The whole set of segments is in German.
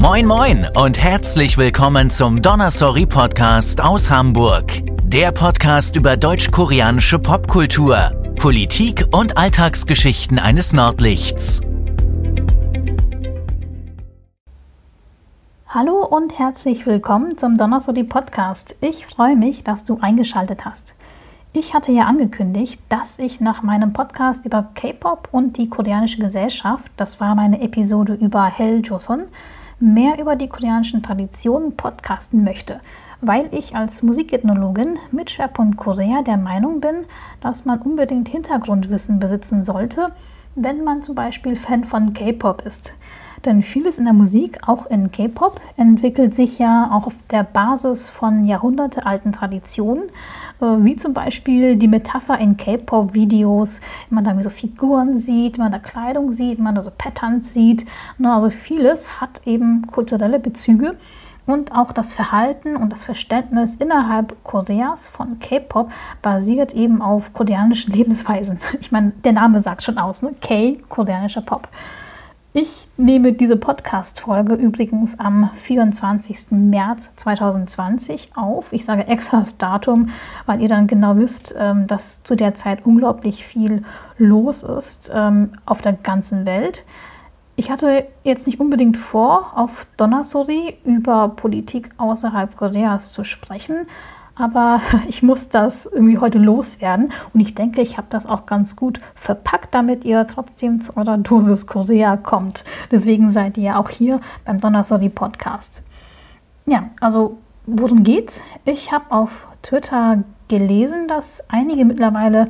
Moin moin und herzlich willkommen zum Donnersorry Podcast aus Hamburg. Der Podcast über deutsch-koreanische Popkultur, Politik und Alltagsgeschichten eines Nordlichts. Hallo und herzlich willkommen zum Donnersorry Podcast. Ich freue mich, dass du eingeschaltet hast. Ich hatte ja angekündigt, dass ich nach meinem Podcast über K-Pop und die koreanische Gesellschaft, das war meine Episode über Hell Joseon, mehr über die koreanischen Traditionen podcasten möchte, weil ich als Musikethnologin mit Schwerpunkt Korea der Meinung bin, dass man unbedingt Hintergrundwissen besitzen sollte, wenn man zum Beispiel Fan von K-Pop ist. Denn vieles in der Musik, auch in K-Pop, entwickelt sich ja auch auf der Basis von jahrhundertealten Traditionen, äh, wie zum Beispiel die Metapher in K-Pop-Videos, wenn man da so Figuren sieht, wenn man da Kleidung sieht, wenn man da so Patterns sieht. Ne, also vieles hat eben kulturelle Bezüge. Und auch das Verhalten und das Verständnis innerhalb Koreas von K-Pop basiert eben auf koreanischen Lebensweisen. Ich meine, der Name sagt schon aus, ne? K, koreanischer Pop. Ich nehme diese Podcast-Folge übrigens am 24. März 2020 auf. Ich sage extra das Datum, weil ihr dann genau wisst, ähm, dass zu der Zeit unglaublich viel los ist ähm, auf der ganzen Welt. Ich hatte jetzt nicht unbedingt vor, auf Donnersori über Politik außerhalb Koreas zu sprechen, aber ich muss das irgendwie heute loswerden und ich denke, ich habe das auch ganz gut verpackt, damit ihr trotzdem zu eurer Dosis Korea kommt. Deswegen seid ihr ja auch hier beim Donnerstag Podcast. Ja, also worum geht's? Ich habe auf Twitter gelesen, dass einige mittlerweile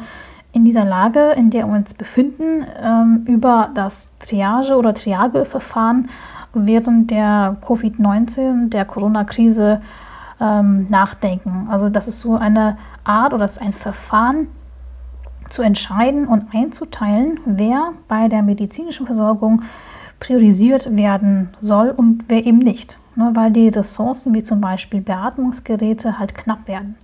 in dieser Lage, in der wir uns befinden, ähm, über das Triage- oder Triage-Verfahren während der Covid-19, der Corona-Krise ähm, nachdenken. Also das ist so eine Art oder das ist ein Verfahren zu entscheiden und einzuteilen, wer bei der medizinischen Versorgung priorisiert werden soll und wer eben nicht, ne, weil die Ressourcen wie zum Beispiel Beatmungsgeräte halt knapp werden.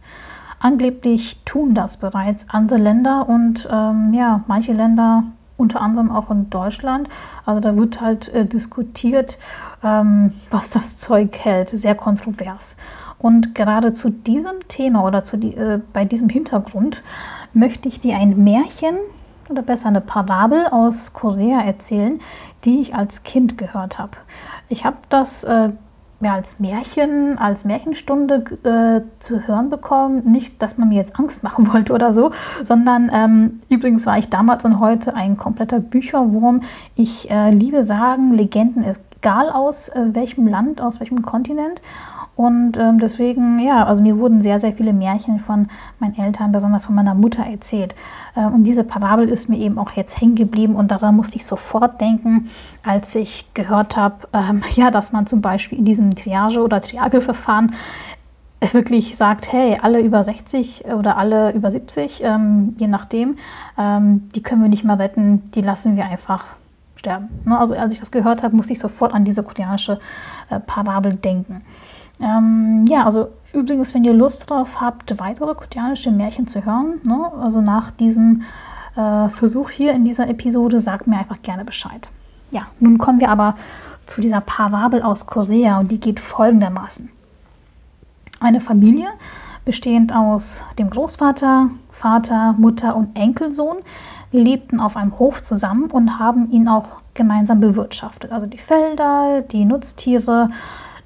Angeblich tun das bereits andere Länder und ähm, ja, manche Länder, unter anderem auch in Deutschland, also da wird halt äh, diskutiert, ähm, was das Zeug hält, sehr kontrovers. Und gerade zu diesem Thema oder zu die, äh, bei diesem Hintergrund möchte ich dir ein Märchen oder besser eine Parabel aus Korea erzählen, die ich als Kind gehört habe. Ich habe das äh, ja, als Märchen, als Märchenstunde äh, zu hören bekommen. Nicht, dass man mir jetzt Angst machen wollte oder so, sondern ähm, übrigens war ich damals und heute ein kompletter Bücherwurm. Ich äh, liebe Sagen, Legenden, egal aus äh, welchem Land, aus welchem Kontinent. Und ähm, deswegen, ja, also mir wurden sehr, sehr viele Märchen von meinen Eltern, besonders von meiner Mutter erzählt. Äh, und diese Parabel ist mir eben auch jetzt hängen geblieben und daran musste ich sofort denken, als ich gehört habe, ähm, ja, dass man zum Beispiel in diesem Triage- oder Triageverfahren wirklich sagt, hey, alle über 60 oder alle über 70, ähm, je nachdem, ähm, die können wir nicht mehr retten, die lassen wir einfach sterben. Ne? Also als ich das gehört habe, musste ich sofort an diese koreanische äh, Parabel denken. Ähm, ja, also übrigens, wenn ihr Lust drauf habt, weitere koreanische Märchen zu hören, ne, also nach diesem äh, Versuch hier in dieser Episode, sagt mir einfach gerne Bescheid. Ja, nun kommen wir aber zu dieser Parabel aus Korea und die geht folgendermaßen. Eine Familie bestehend aus dem Großvater, Vater, Mutter und Enkelsohn lebten auf einem Hof zusammen und haben ihn auch gemeinsam bewirtschaftet. Also die Felder, die Nutztiere,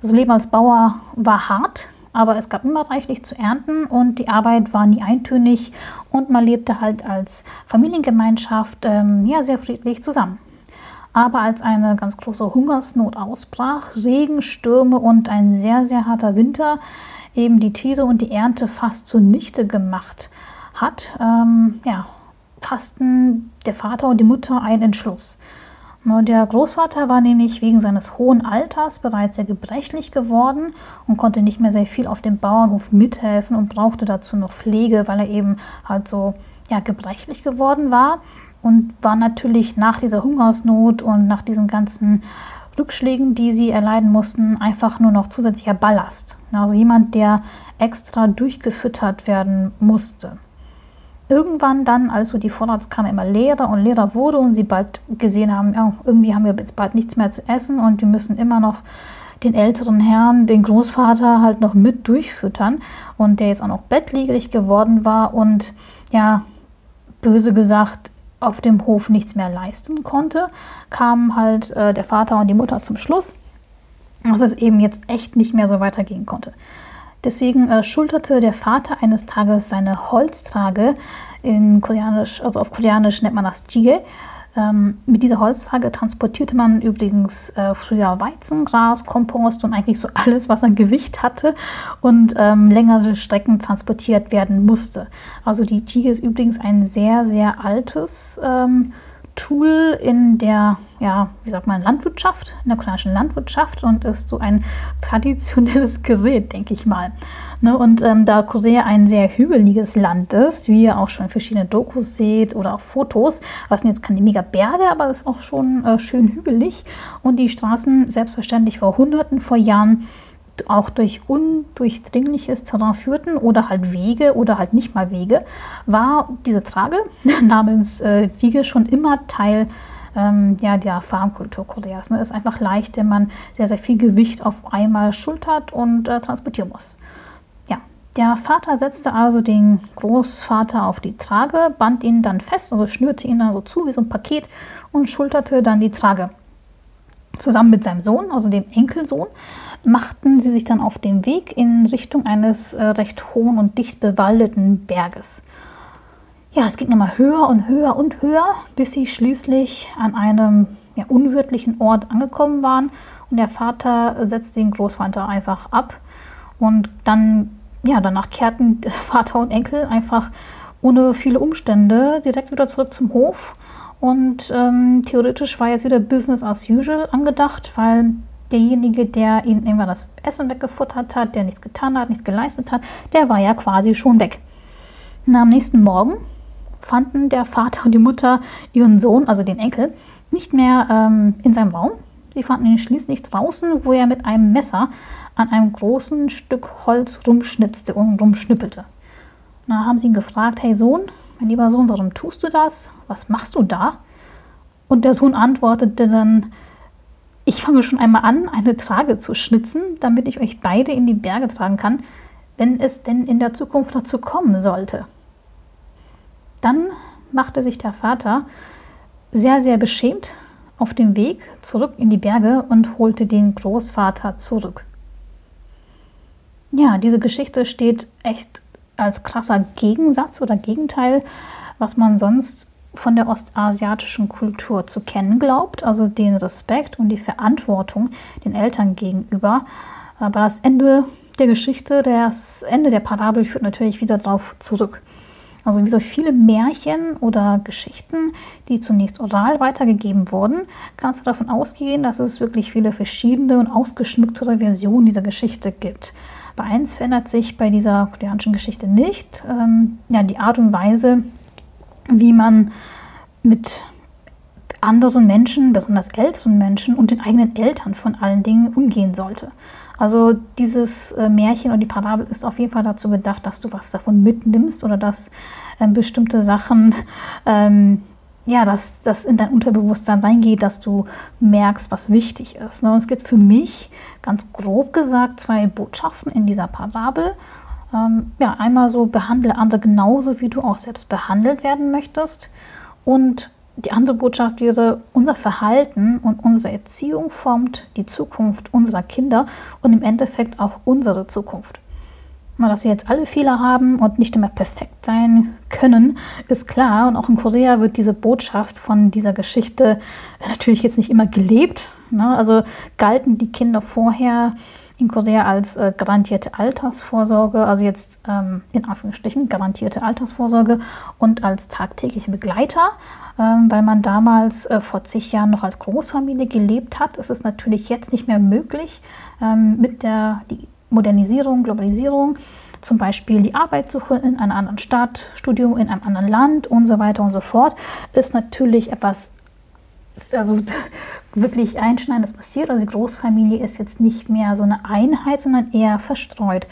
das Leben als Bauer war hart, aber es gab immer reichlich zu ernten und die Arbeit war nie eintönig und man lebte halt als Familiengemeinschaft ähm, ja, sehr friedlich zusammen. Aber als eine ganz große Hungersnot ausbrach, Regen, Stürme und ein sehr, sehr harter Winter eben die Tiere und die Ernte fast zunichte gemacht hat, ähm, ja, fassten der Vater und die Mutter einen Entschluss. Der Großvater war nämlich wegen seines hohen Alters bereits sehr gebrechlich geworden und konnte nicht mehr sehr viel auf dem Bauernhof mithelfen und brauchte dazu noch Pflege, weil er eben halt so ja, gebrechlich geworden war und war natürlich nach dieser Hungersnot und nach diesen ganzen Rückschlägen, die sie erleiden mussten, einfach nur noch zusätzlicher Ballast. Also jemand, der extra durchgefüttert werden musste irgendwann dann, als so die Vorratskammer immer leerer und leerer wurde und sie bald gesehen haben, ja, irgendwie haben wir jetzt bald nichts mehr zu essen und wir müssen immer noch den älteren Herrn, den Großvater halt noch mit durchfüttern und der jetzt auch noch bettlägerig geworden war und ja, böse gesagt, auf dem Hof nichts mehr leisten konnte, kamen halt äh, der Vater und die Mutter zum Schluss, dass es eben jetzt echt nicht mehr so weitergehen konnte. Deswegen äh, schulterte der Vater eines Tages seine Holztrage in Koreanisch, also auf Koreanisch nennt man das Jige, ähm, mit dieser Holztrage transportierte man übrigens äh, früher Weizen, Gras, Kompost und eigentlich so alles, was ein Gewicht hatte und ähm, längere Strecken transportiert werden musste. Also die Jige ist übrigens ein sehr, sehr altes ähm, Tool in der, ja, wie sagt man, Landwirtschaft, in der koreanischen Landwirtschaft und ist so ein traditionelles Gerät, denke ich mal. Ne, und ähm, da Korea ein sehr hügeliges Land ist, wie ihr auch schon in verschiedenen Dokus seht oder auch Fotos, was sind jetzt keine mega Berge, aber es ist auch schon äh, schön hügelig und die Straßen selbstverständlich vor Hunderten vor Jahren auch durch undurchdringliches Terrain führten oder halt Wege oder halt nicht mal Wege, war diese Trage namens äh, Diege schon immer Teil ähm, ja, der Farmkultur Koreas. Ne? Ist einfach leicht, wenn man sehr, sehr viel Gewicht auf einmal schultert und äh, transportieren muss. Der Vater setzte also den Großvater auf die Trage, band ihn dann fest, also schnürte ihn dann so zu wie so ein Paket und schulterte dann die Trage. Zusammen mit seinem Sohn, also dem Enkelsohn, machten sie sich dann auf den Weg in Richtung eines äh, recht hohen und dicht bewaldeten Berges. Ja, es ging immer höher und höher und höher, bis sie schließlich an einem ja, unwirtlichen Ort angekommen waren und der Vater setzte den Großvater einfach ab und dann, ja, danach kehrten Vater und Enkel einfach ohne viele Umstände direkt wieder zurück zum Hof und ähm, theoretisch war jetzt wieder Business as usual angedacht, weil derjenige, der ihnen irgendwann das Essen weggefuttert hat, der nichts getan hat, nichts geleistet hat, der war ja quasi schon weg. Und am nächsten Morgen fanden der Vater und die Mutter ihren Sohn, also den Enkel, nicht mehr ähm, in seinem Raum. Sie fanden ihn schließlich draußen, wo er mit einem Messer an einem großen Stück Holz rumschnitzte und rumschnippelte. Da haben sie ihn gefragt, hey Sohn, mein lieber Sohn, warum tust du das? Was machst du da? Und der Sohn antwortete dann, ich fange schon einmal an, eine Trage zu schnitzen, damit ich euch beide in die Berge tragen kann, wenn es denn in der Zukunft dazu kommen sollte. Dann machte sich der Vater sehr, sehr beschämt auf den Weg zurück in die Berge und holte den Großvater zurück. Ja, diese Geschichte steht echt als krasser Gegensatz oder Gegenteil, was man sonst von der ostasiatischen Kultur zu kennen glaubt, also den Respekt und die Verantwortung den Eltern gegenüber. Aber das Ende der Geschichte, das Ende der Parabel führt natürlich wieder darauf zurück. Also wie so viele Märchen oder Geschichten, die zunächst oral weitergegeben wurden, kannst du davon ausgehen, dass es wirklich viele verschiedene und ausgeschmücktere Versionen dieser Geschichte gibt. Aber eins verändert sich bei dieser koreanischen Geschichte nicht. Ähm, ja, die Art und Weise, wie man mit anderen Menschen, besonders älteren Menschen und den eigenen Eltern von allen Dingen umgehen sollte. Also dieses äh, Märchen und die Parabel ist auf jeden Fall dazu gedacht, dass du was davon mitnimmst oder dass ähm, bestimmte Sachen, ähm, ja, dass das in dein Unterbewusstsein reingeht, dass du merkst, was wichtig ist. Ne? Und es gibt für mich ganz grob gesagt zwei Botschaften in dieser Parabel. Ähm, ja, einmal so behandle andere genauso, wie du auch selbst behandelt werden möchtest. Und die andere Botschaft wäre, unser Verhalten und unsere Erziehung formt die Zukunft unserer Kinder und im Endeffekt auch unsere Zukunft. Dass wir jetzt alle Fehler haben und nicht immer perfekt sein können, ist klar. Und auch in Korea wird diese Botschaft von dieser Geschichte natürlich jetzt nicht immer gelebt. Also galten die Kinder vorher in Korea als äh, garantierte Altersvorsorge, also jetzt ähm, in Anführungsstrichen garantierte Altersvorsorge und als tagtägliche Begleiter. Ähm, weil man damals äh, vor zig Jahren noch als Großfamilie gelebt hat. Es ist natürlich jetzt nicht mehr möglich ähm, mit der Modernisierung, Globalisierung, zum Beispiel die Arbeit suchen in einer anderen Stadt, Studium in einem anderen Land und so weiter und so fort, ist natürlich etwas, also wirklich Einschneidendes passiert. Also die Großfamilie ist jetzt nicht mehr so eine Einheit, sondern eher verstreut.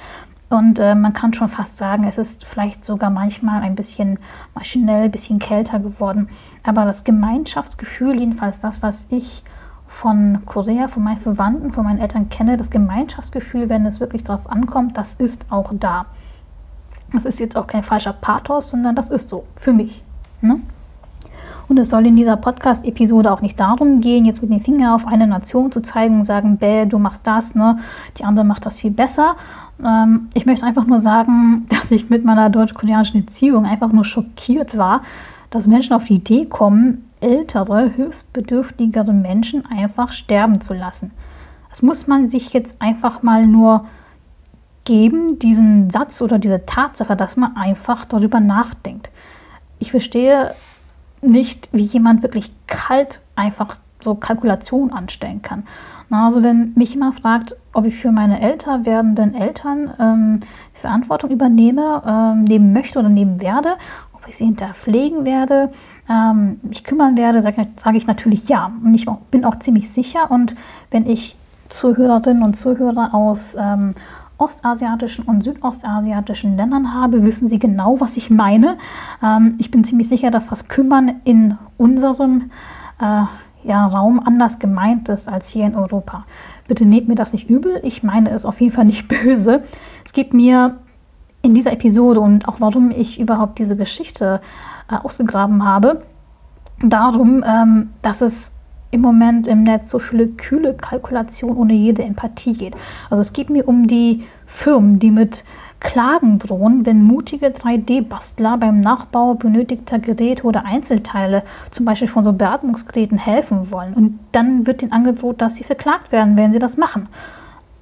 Und äh, man kann schon fast sagen, es ist vielleicht sogar manchmal ein bisschen maschinell, ein bisschen kälter geworden. Aber das Gemeinschaftsgefühl, jedenfalls das, was ich von Korea, von meinen Verwandten, von meinen Eltern kenne, das Gemeinschaftsgefühl, wenn es wirklich darauf ankommt, das ist auch da. Das ist jetzt auch kein falscher Pathos, sondern das ist so für mich. Ne? Und es soll in dieser Podcast-Episode auch nicht darum gehen, jetzt mit dem Finger auf eine Nation zu zeigen und sagen, bäh, du machst das, ne? die andere macht das viel besser. Ähm, ich möchte einfach nur sagen, dass ich mit meiner deutsch-koreanischen Beziehung einfach nur schockiert war, dass Menschen auf die Idee kommen, ältere, hilfsbedürftigere Menschen einfach sterben zu lassen. Das muss man sich jetzt einfach mal nur geben, diesen Satz oder diese Tatsache, dass man einfach darüber nachdenkt. Ich verstehe nicht, wie jemand wirklich kalt einfach so Kalkulation anstellen kann. Also wenn mich jemand fragt, ob ich für meine älter werdenden Eltern ähm, Verantwortung übernehme, ähm, nehmen möchte oder nehmen werde, ob ich sie hinterpflegen werde, ähm, mich kümmern werde, sage sag ich natürlich ja. Und ich bin auch ziemlich sicher. Und wenn ich Zuhörerinnen und Zuhörer aus ähm, ostasiatischen und südostasiatischen Ländern habe, wissen Sie genau, was ich meine. Ähm, ich bin ziemlich sicher, dass das Kümmern in unserem äh, ja, Raum anders gemeint ist als hier in Europa. Bitte nehmt mir das nicht übel. Ich meine es auf jeden Fall nicht böse. Es gibt mir in dieser Episode und auch warum ich überhaupt diese Geschichte äh, ausgegraben habe, darum, ähm, dass es im Moment im Netz so viele kühle Kalkulationen ohne jede Empathie geht. Also es geht mir um die Firmen, die mit Klagen drohen, wenn mutige 3D-Bastler beim Nachbau benötigter Geräte oder Einzelteile, zum Beispiel von so Beatmungsgeräten, helfen wollen. Und dann wird ihnen angedroht, dass sie verklagt werden, wenn sie das machen.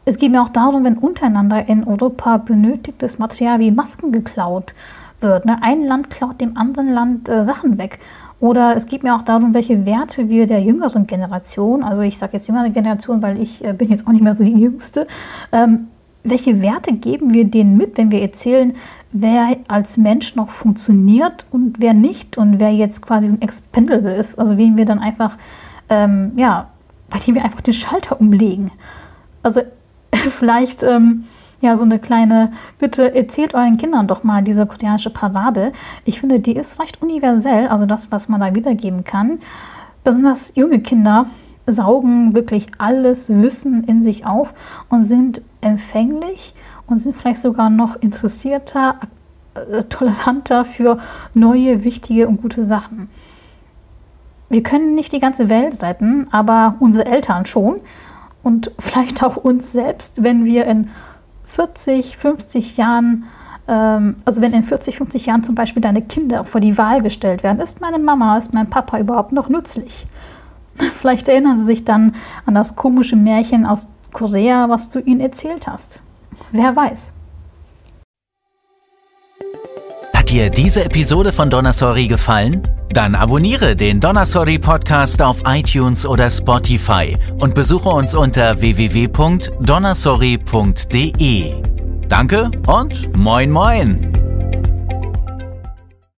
Es geht mir auch darum, wenn untereinander in Europa benötigtes Material wie Masken geklaut wird. Ne? Ein Land klaut dem anderen Land äh, Sachen weg. Oder es geht mir auch darum, welche Werte wir der jüngeren Generation, also ich sage jetzt jüngere Generation, weil ich äh, bin jetzt auch nicht mehr so die Jüngste, ähm, welche Werte geben wir denen mit, wenn wir erzählen, wer als Mensch noch funktioniert und wer nicht und wer jetzt quasi ein Expendable ist, also wen wir dann einfach, ähm, ja, bei dem wir einfach den Schalter umlegen. Also vielleicht ähm, ja so eine kleine, bitte erzählt euren Kindern doch mal diese koreanische Parabel. Ich finde, die ist recht universell, also das, was man da wiedergeben kann. Besonders junge Kinder saugen wirklich alles Wissen in sich auf und sind empfänglich und sind vielleicht sogar noch interessierter, äh, toleranter für neue, wichtige und gute Sachen. Wir können nicht die ganze Welt retten, aber unsere Eltern schon und vielleicht auch uns selbst, wenn wir in 40, 50 Jahren, ähm, also wenn in 40, 50 Jahren zum Beispiel deine Kinder vor die Wahl gestellt werden, ist meine Mama, ist mein Papa überhaupt noch nützlich? Vielleicht erinnern sie sich dann an das komische Märchen aus Korea, was du ihnen erzählt hast. Wer weiß. Dir diese Episode von Donasori gefallen? Dann abonniere den Donasori Podcast auf iTunes oder Spotify und besuche uns unter www.donasori.de. Danke und moin moin!